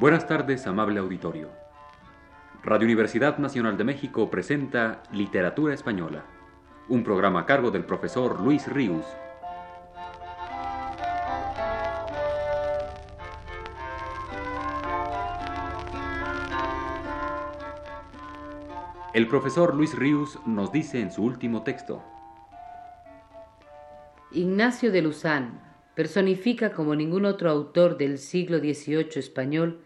Buenas tardes, amable auditorio. Radio Universidad Nacional de México presenta Literatura Española, un programa a cargo del profesor Luis Ríos. El profesor Luis Ríos nos dice en su último texto. Ignacio de Luzán personifica como ningún otro autor del siglo XVIII español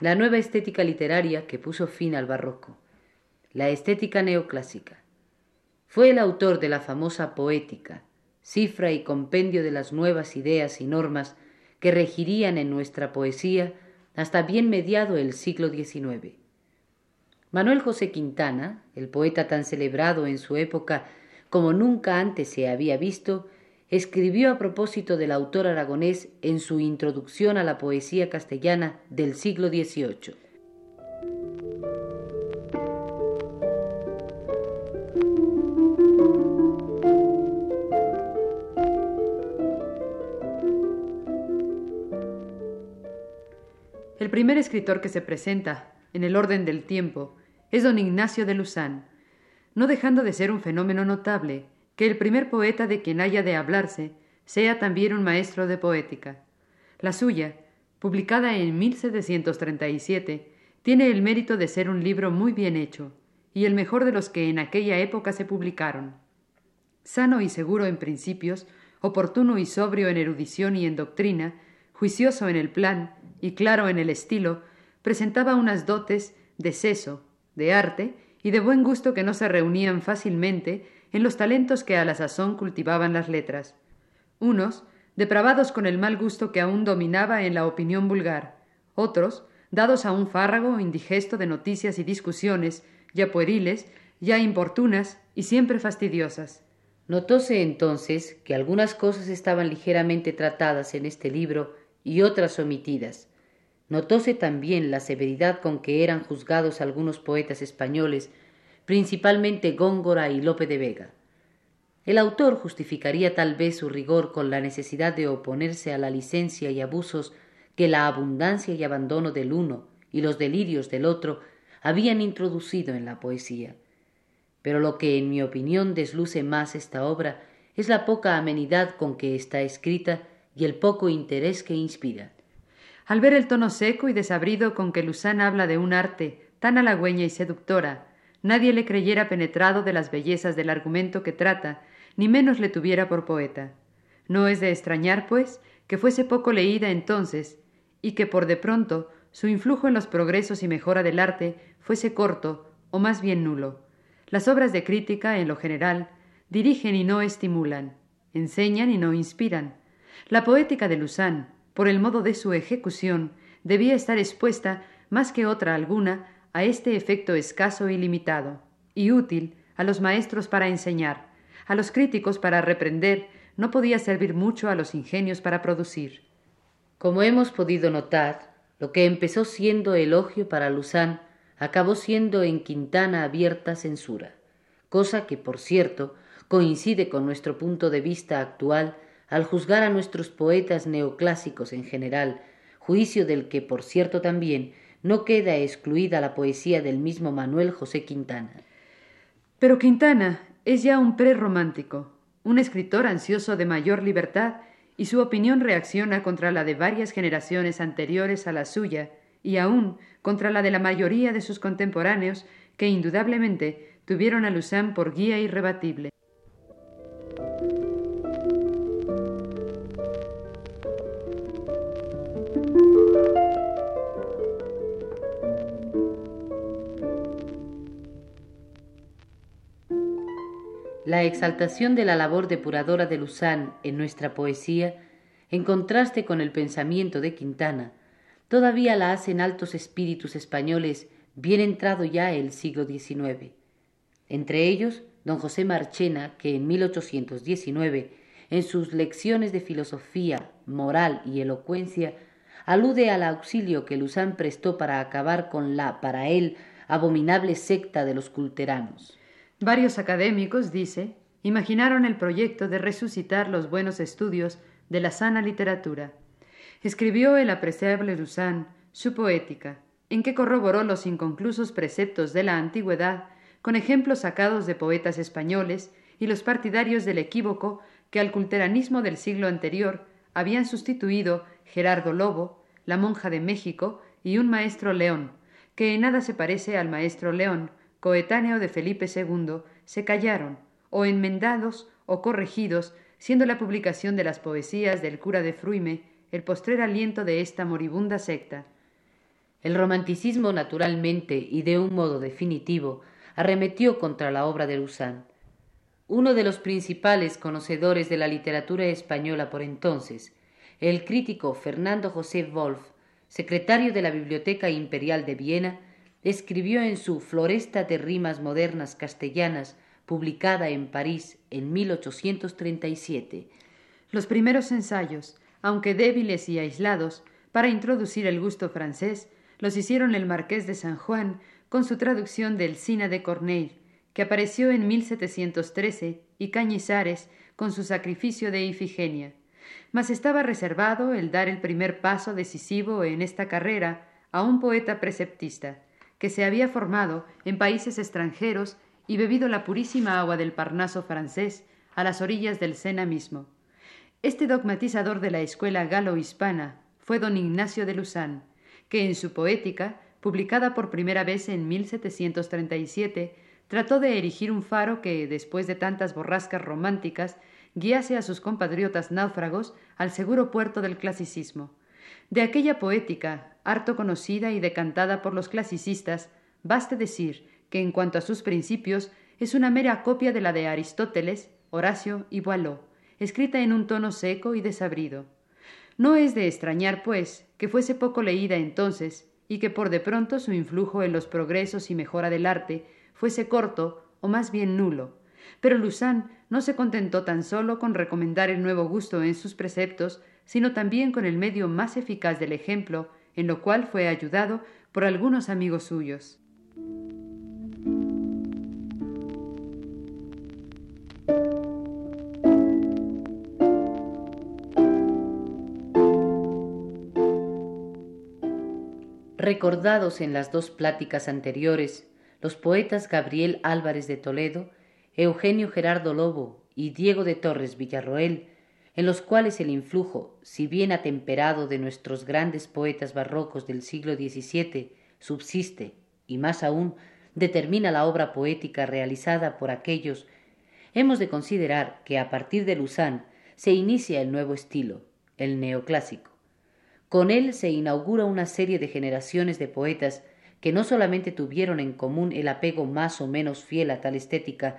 la nueva estética literaria que puso fin al barroco, la estética neoclásica. Fue el autor de la famosa poética, cifra y compendio de las nuevas ideas y normas que regirían en nuestra poesía hasta bien mediado el siglo XIX. Manuel José Quintana, el poeta tan celebrado en su época como nunca antes se había visto, escribió a propósito del autor aragonés en su introducción a la poesía castellana del siglo XVIII. El primer escritor que se presenta, en el orden del tiempo, es don Ignacio de Luzán, no dejando de ser un fenómeno notable, que el primer poeta de quien haya de hablarse sea también un maestro de poética. La suya, publicada en 1737, tiene el mérito de ser un libro muy bien hecho, y el mejor de los que en aquella época se publicaron. Sano y seguro en principios, oportuno y sobrio en erudición y en doctrina, juicioso en el plan y claro en el estilo, presentaba unas dotes de seso, de arte y de buen gusto que no se reunían fácilmente en los talentos que a la sazón cultivaban las letras. Unos, depravados con el mal gusto que aún dominaba en la opinión vulgar, otros, dados a un fárrago indigesto de noticias y discusiones, ya pueriles, ya importunas y siempre fastidiosas. Notóse entonces que algunas cosas estaban ligeramente tratadas en este libro y otras omitidas. Notóse también la severidad con que eran juzgados algunos poetas españoles principalmente Góngora y Lope de Vega. El autor justificaría tal vez su rigor con la necesidad de oponerse a la licencia y abusos que la abundancia y abandono del uno y los delirios del otro habían introducido en la poesía. Pero lo que en mi opinión desluce más esta obra es la poca amenidad con que está escrita y el poco interés que inspira. Al ver el tono seco y desabrido con que Luzán habla de un arte tan halagüeña y seductora, nadie le creyera penetrado de las bellezas del argumento que trata, ni menos le tuviera por poeta. No es de extrañar, pues, que fuese poco leída entonces, y que por de pronto su influjo en los progresos y mejora del arte fuese corto, o más bien nulo. Las obras de crítica, en lo general, dirigen y no estimulan, enseñan y no inspiran. La poética de Luzán, por el modo de su ejecución, debía estar expuesta, más que otra alguna, a este efecto escaso y limitado, y útil a los maestros para enseñar, a los críticos para reprender, no podía servir mucho a los ingenios para producir. Como hemos podido notar, lo que empezó siendo elogio para Luzán acabó siendo en Quintana abierta censura, cosa que, por cierto, coincide con nuestro punto de vista actual al juzgar a nuestros poetas neoclásicos en general, juicio del que, por cierto, también no queda excluida la poesía del mismo Manuel José Quintana. Pero Quintana es ya un prerromántico, un escritor ansioso de mayor libertad, y su opinión reacciona contra la de varias generaciones anteriores a la suya, y aún contra la de la mayoría de sus contemporáneos, que indudablemente tuvieron a Luzán por guía irrebatible. La exaltación de la labor depuradora de Luzán en nuestra poesía, en contraste con el pensamiento de Quintana, todavía la hacen altos espíritus españoles bien entrado ya el siglo XIX. Entre ellos, don José Marchena, que en 1819, en sus lecciones de filosofía, moral y elocuencia, alude al auxilio que Luzán prestó para acabar con la, para él, abominable secta de los culteranos. Varios académicos, dice, imaginaron el proyecto de resucitar los buenos estudios de la sana literatura. Escribió el apreciable Luzán su poética, en que corroboró los inconclusos preceptos de la antigüedad con ejemplos sacados de poetas españoles y los partidarios del equívoco que al culteranismo del siglo anterior habían sustituido Gerardo Lobo, la monja de México y un maestro León, que en nada se parece al maestro León, coetáneo de Felipe II, se callaron, o enmendados o corregidos, siendo la publicación de las poesías del cura de Fruime el postrer aliento de esta moribunda secta. El romanticismo naturalmente y de un modo definitivo arremetió contra la obra de Luzán. Uno de los principales conocedores de la literatura española por entonces, el crítico Fernando José Wolf, secretario de la Biblioteca Imperial de Viena, escribió en su Floresta de Rimas Modernas Castellanas, publicada en París en 1837. Los primeros ensayos, aunque débiles y aislados, para introducir el gusto francés, los hicieron el marqués de San Juan con su traducción del Cina de Corneille, que apareció en 1713, y Cañizares con su sacrificio de Ifigenia. Mas estaba reservado el dar el primer paso decisivo en esta carrera a un poeta preceptista, que se había formado en países extranjeros y bebido la purísima agua del Parnaso francés a las orillas del Sena mismo. Este dogmatizador de la escuela galo-hispana fue don Ignacio de Luzán, que en su poética publicada por primera vez en 1737, trató de erigir un faro que, después de tantas borrascas románticas, guiase a sus compatriotas náufragos al seguro puerto del clasicismo. De aquella poética, harto conocida y decantada por los clasicistas, baste decir que en cuanto a sus principios es una mera copia de la de Aristóteles, Horacio y Boileau, escrita en un tono seco y desabrido. No es de extrañar, pues, que fuese poco leída entonces y que por de pronto su influjo en los progresos y mejora del arte fuese corto o más bien nulo. Pero Luzán no se contentó tan solo con recomendar el nuevo gusto en sus preceptos, sino también con el medio más eficaz del ejemplo, en lo cual fue ayudado por algunos amigos suyos. Recordados en las dos pláticas anteriores, los poetas Gabriel Álvarez de Toledo, Eugenio Gerardo Lobo y Diego de Torres Villarroel, en los cuales el influjo, si bien atemperado de nuestros grandes poetas barrocos del siglo XVII, subsiste, y más aún, determina la obra poética realizada por aquellos, hemos de considerar que a partir de Luzán se inicia el nuevo estilo, el neoclásico. Con él se inaugura una serie de generaciones de poetas que no solamente tuvieron en común el apego más o menos fiel a tal estética,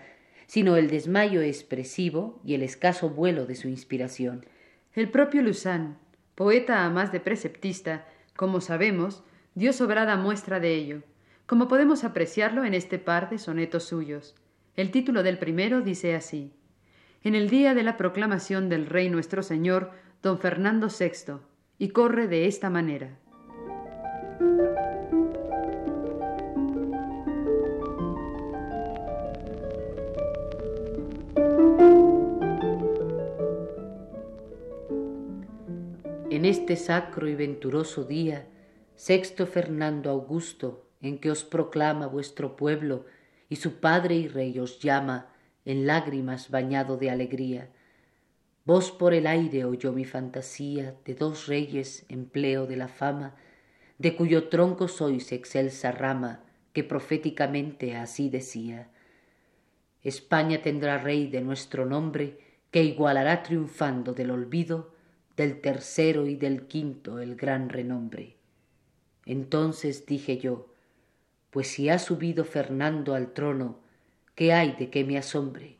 sino el desmayo expresivo y el escaso vuelo de su inspiración. El propio Luzán, poeta a más de preceptista, como sabemos, dio sobrada muestra de ello, como podemos apreciarlo en este par de sonetos suyos. El título del primero dice así En el día de la proclamación del Rey nuestro Señor, don Fernando VI, y corre de esta manera. En este sacro y venturoso día, sexto Fernando Augusto, en que os proclama vuestro pueblo, y su Padre y Rey os llama, en lágrimas bañado de alegría, Vos por el aire oyó mi fantasía de dos reyes empleo de la fama, de cuyo tronco sois excelsa rama, que proféticamente así decía. España tendrá rey de nuestro nombre, que igualará triunfando del olvido del tercero y del quinto el gran renombre. Entonces dije yo, pues si ha subido Fernando al trono, ¿qué hay de que me asombre?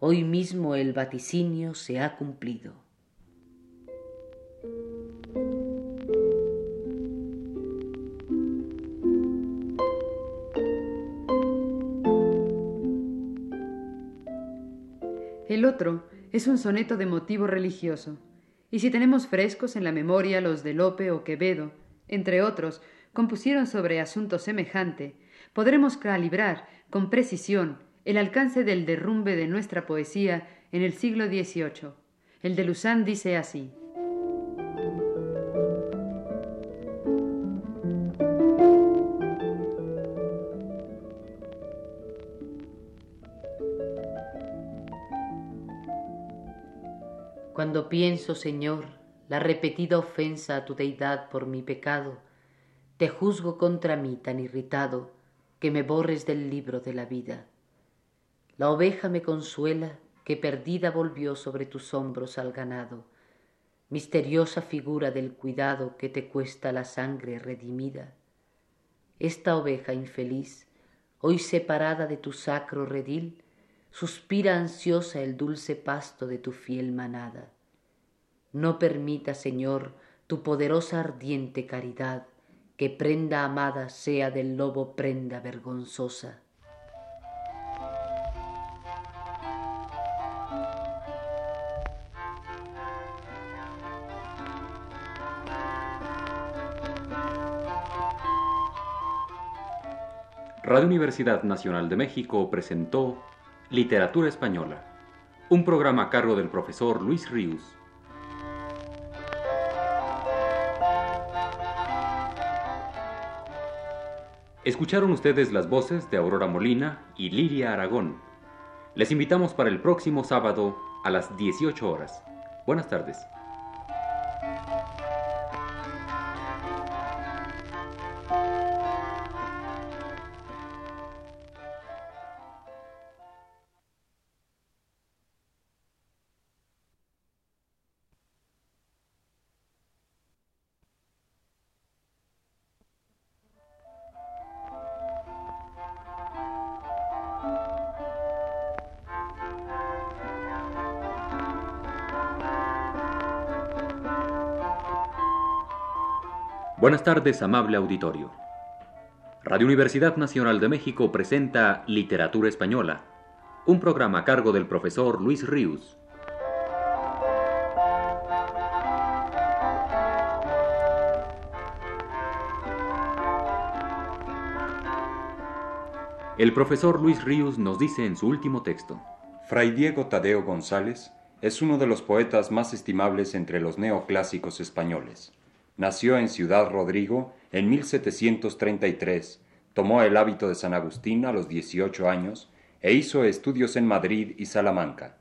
Hoy mismo el vaticinio se ha cumplido. El otro es un soneto de motivo religioso, y si tenemos frescos en la memoria los de Lope o Quevedo, entre otros, compusieron sobre asunto semejante, podremos calibrar con precisión el alcance del derrumbe de nuestra poesía en el siglo XVIII. El de Luzán dice así. Cuando pienso, Señor, la repetida ofensa a tu deidad por mi pecado, te juzgo contra mí tan irritado que me borres del libro de la vida. La oveja me consuela que perdida volvió sobre tus hombros al ganado, misteriosa figura del cuidado que te cuesta la sangre redimida. Esta oveja infeliz, hoy separada de tu sacro redil, suspira ansiosa el dulce pasto de tu fiel manada. No permita, Señor, tu poderosa ardiente caridad, que prenda amada sea del lobo prenda vergonzosa. Radio Universidad Nacional de México presentó Literatura Española, un programa a cargo del profesor Luis Ríos. Escucharon ustedes las voces de Aurora Molina y Lilia Aragón. Les invitamos para el próximo sábado a las 18 horas. Buenas tardes. Buenas tardes, amable auditorio. Radio Universidad Nacional de México presenta Literatura Española, un programa a cargo del profesor Luis Ríos. El profesor Luis Ríos nos dice en su último texto. Fray Diego Tadeo González es uno de los poetas más estimables entre los neoclásicos españoles Nació en Ciudad Rodrigo en 1733, tomó el hábito de San Agustín a los 18 años e hizo estudios en Madrid y Salamanca.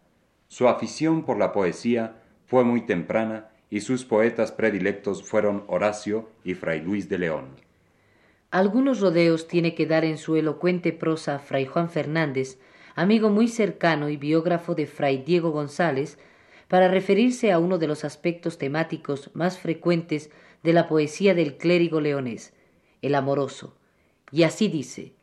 Su afición por la poesía fue muy temprana y sus poetas predilectos fueron Horacio y Fray Luis de León. Algunos rodeos tiene que dar en su elocuente prosa Fray Juan Fernández, amigo muy cercano y biógrafo de Fray Diego González, para referirse a uno de los aspectos temáticos más frecuentes de la poesía del clérigo leonés, el amoroso, y así dice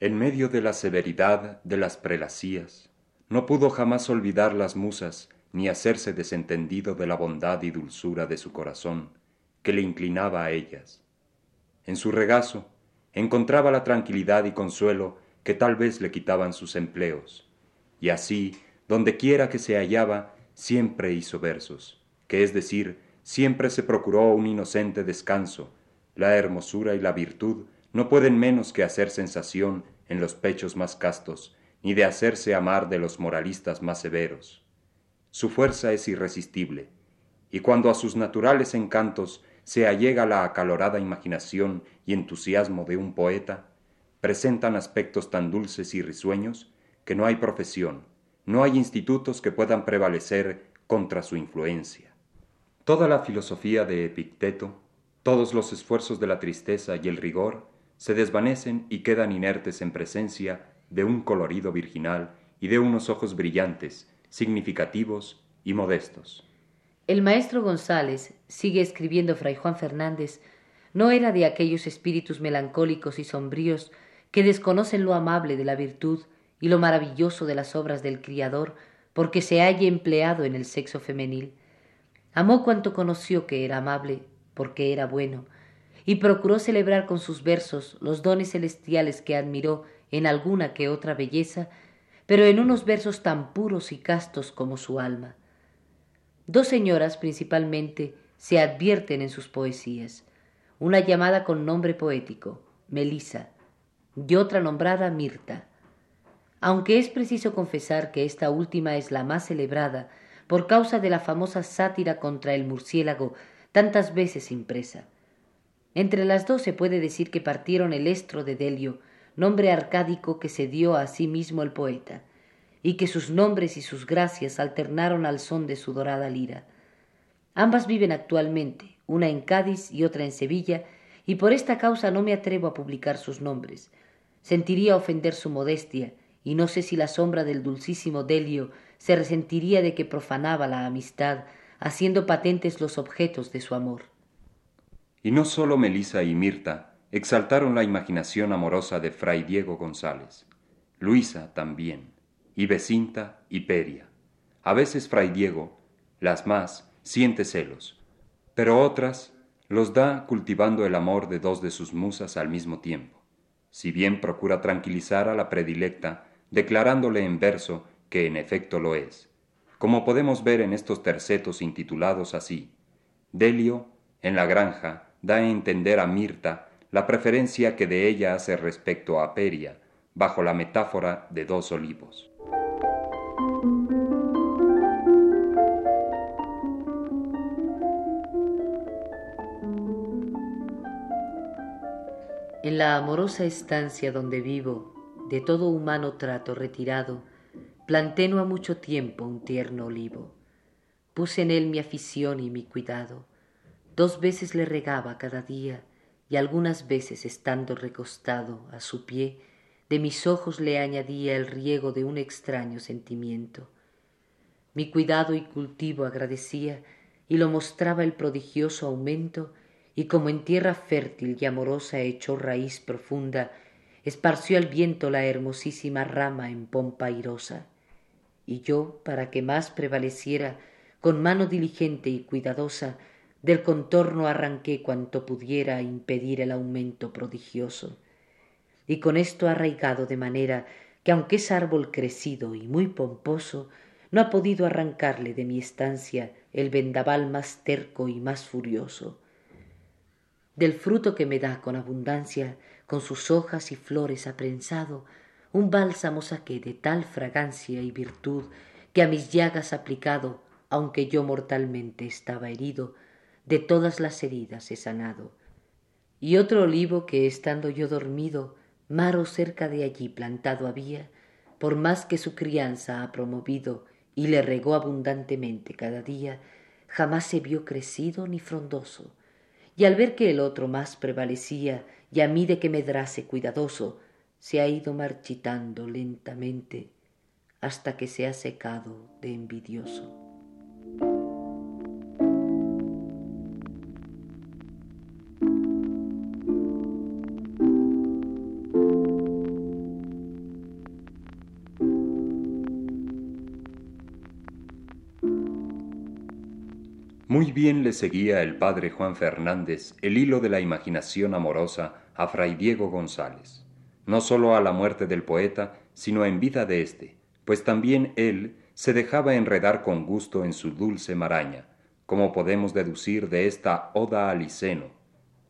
En medio de la severidad de las prelasías, no pudo jamás olvidar las musas, ni hacerse desentendido de la bondad y dulzura de su corazón, que le inclinaba a ellas. En su regazo encontraba la tranquilidad y consuelo que tal vez le quitaban sus empleos, y así, donde quiera que se hallaba, siempre hizo versos, que es decir, siempre se procuró un inocente descanso. La hermosura y la virtud no pueden menos que hacer sensación en los pechos más castos, ni de hacerse amar de los moralistas más severos. Su fuerza es irresistible, y cuando a sus naturales encantos se allega la acalorada imaginación y entusiasmo de un poeta, presentan aspectos tan dulces y risueños que no hay profesión, no hay institutos que puedan prevalecer contra su influencia. Toda la filosofía de Epicteto, todos los esfuerzos de la tristeza y el rigor se desvanecen y quedan inertes en presencia de un colorido virginal y de unos ojos brillantes, significativos y modestos. El maestro González, sigue escribiendo Fray Juan Fernández, no era de aquellos espíritus melancólicos y sombríos que desconocen lo amable de la virtud y lo maravilloso de las obras del Criador porque se haya empleado en el sexo femenil, Amó cuanto conoció que era amable, porque era bueno, y procuró celebrar con sus versos los dones celestiales que admiró en alguna que otra belleza, pero en unos versos tan puros y castos como su alma. Dos señoras principalmente se advierten en sus poesías, una llamada con nombre poético, Melisa, y otra nombrada Mirta. Aunque es preciso confesar que esta última es la más celebrada, por causa de la famosa sátira contra el murciélago tantas veces impresa. Entre las dos se puede decir que partieron el estro de Delio, nombre arcádico que se dio a sí mismo el poeta, y que sus nombres y sus gracias alternaron al son de su dorada lira. Ambas viven actualmente, una en Cádiz y otra en Sevilla, y por esta causa no me atrevo a publicar sus nombres. Sentiría ofender su modestia, y no sé si la sombra del dulcísimo Delio se resentiría de que profanaba la amistad, haciendo patentes los objetos de su amor. Y no sólo Melisa y Mirta exaltaron la imaginación amorosa de Fray Diego González, Luisa también, y Becinta y Peria. A veces Fray Diego, las más, siente celos, pero otras los da cultivando el amor de dos de sus musas al mismo tiempo. Si bien procura tranquilizar a la predilecta, declarándole en verso que en efecto lo es, como podemos ver en estos tercetos intitulados así. Delio, en la granja, da a entender a Mirta la preferencia que de ella hace respecto a Peria, bajo la metáfora de dos olivos. En la amorosa estancia donde vivo, de todo humano trato retirado, planté no a mucho tiempo un tierno olivo. Puse en él mi afición y mi cuidado. Dos veces le regaba cada día, y algunas veces estando recostado a su pie, de mis ojos le añadía el riego de un extraño sentimiento. Mi cuidado y cultivo agradecía, y lo mostraba el prodigioso aumento y como en tierra fértil y amorosa echó raíz profunda, esparció al viento la hermosísima rama en pompa airosa. Y yo, para que más prevaleciera, con mano diligente y cuidadosa, del contorno arranqué cuanto pudiera impedir el aumento prodigioso. Y con esto arraigado de manera que aunque es árbol crecido y muy pomposo, no ha podido arrancarle de mi estancia el vendaval más terco y más furioso del fruto que me da con abundancia, con sus hojas y flores aprensado, un bálsamo saqué de tal fragancia y virtud que a mis llagas aplicado, aunque yo mortalmente estaba herido, de todas las heridas he sanado. Y otro olivo que estando yo dormido, maro cerca de allí plantado había, por más que su crianza ha promovido y le regó abundantemente cada día, jamás se vio crecido ni frondoso, y al ver que el otro más prevalecía y a mí de que medrase cuidadoso, se ha ido marchitando lentamente hasta que se ha secado de envidioso. Muy bien le seguía el padre Juan Fernández el hilo de la imaginación amorosa a fray Diego González, no sólo a la muerte del poeta, sino en vida de éste, pues también él se dejaba enredar con gusto en su dulce maraña, como podemos deducir de esta Oda a Liceno.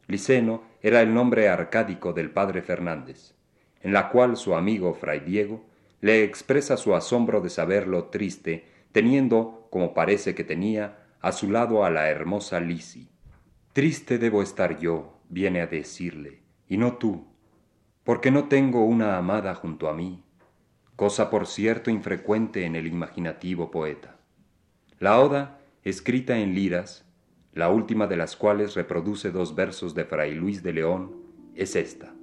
Liceno era el nombre arcádico del padre Fernández, en la cual su amigo fray Diego le expresa su asombro de saberlo triste, teniendo, como parece que tenía, a su lado a la hermosa Lisi. Triste debo estar yo, viene a decirle, y no tú, porque no tengo una amada junto a mí, cosa por cierto infrecuente en el imaginativo poeta. La oda, escrita en liras, la última de las cuales reproduce dos versos de Fray Luis de León, es esta.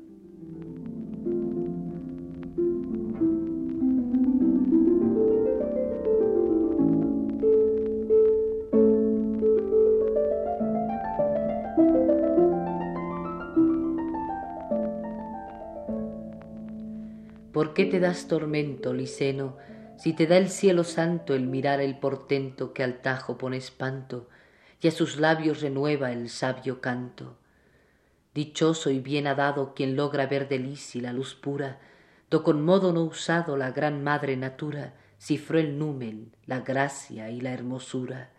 ¿Por qué te das tormento, Liceno, si te da el cielo santo el mirar el portento que al tajo pone espanto y a sus labios renueva el sabio canto? Dichoso y bien ha dado quien logra ver de Lisi la luz pura, do con modo no usado la gran madre natura cifró el numen, la gracia y la hermosura.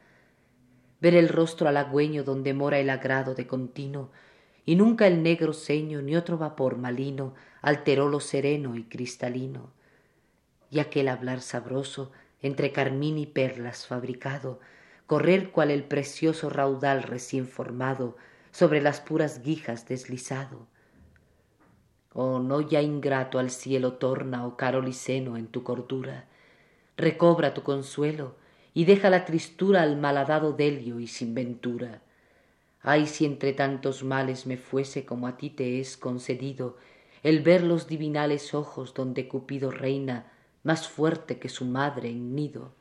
Ver el rostro halagüeño donde mora el agrado de continuo, y nunca el negro ceño ni otro vapor malino alteró lo sereno y cristalino. Y aquel hablar sabroso entre carmín y perlas fabricado correr cual el precioso raudal recién formado sobre las puras guijas deslizado. Oh no ya ingrato al cielo torna oh caro liceno en tu cordura. Recobra tu consuelo y deja la tristura al malhadado Delio y sin ventura. Ay, si entre tantos males me fuese como a ti te es concedido el ver los divinales ojos donde Cupido reina más fuerte que su madre en nido.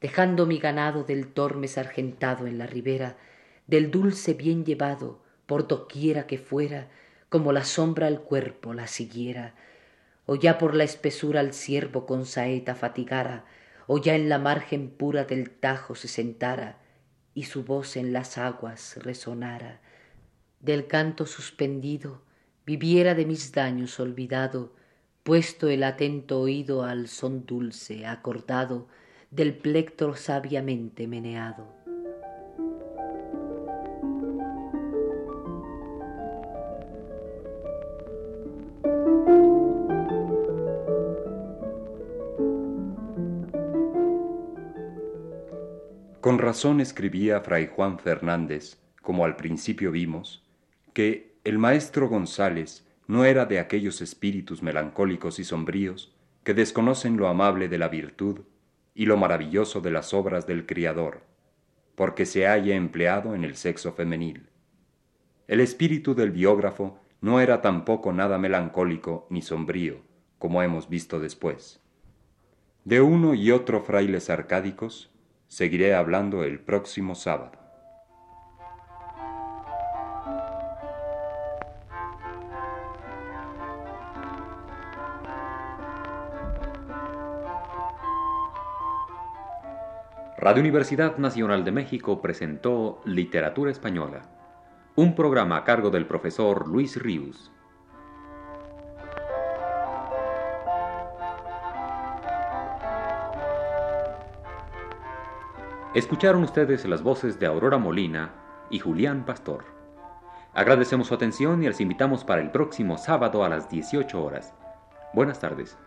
Dejando mi ganado del torme sargentado en la ribera, del dulce bien llevado, por doquiera que fuera, como la sombra al cuerpo la siguiera, o ya por la espesura al ciervo con saeta fatigara, o ya en la margen pura del Tajo se sentara, y su voz en las aguas resonara. Del canto suspendido, viviera de mis daños olvidado, puesto el atento oído al son dulce, acordado, del plectro sabiamente meneado. Con razón escribía Fray Juan Fernández, como al principio vimos, que el maestro González no era de aquellos espíritus melancólicos y sombríos que desconocen lo amable de la virtud y lo maravilloso de las obras del Criador, porque se haya empleado en el sexo femenil. El espíritu del biógrafo no era tampoco nada melancólico ni sombrío, como hemos visto después. De uno y otro frailes arcádicos Seguiré hablando el próximo sábado. Radio Universidad Nacional de México presentó Literatura Española, un programa a cargo del profesor Luis Ríos. Escucharon ustedes las voces de Aurora Molina y Julián Pastor. Agradecemos su atención y les invitamos para el próximo sábado a las 18 horas. Buenas tardes.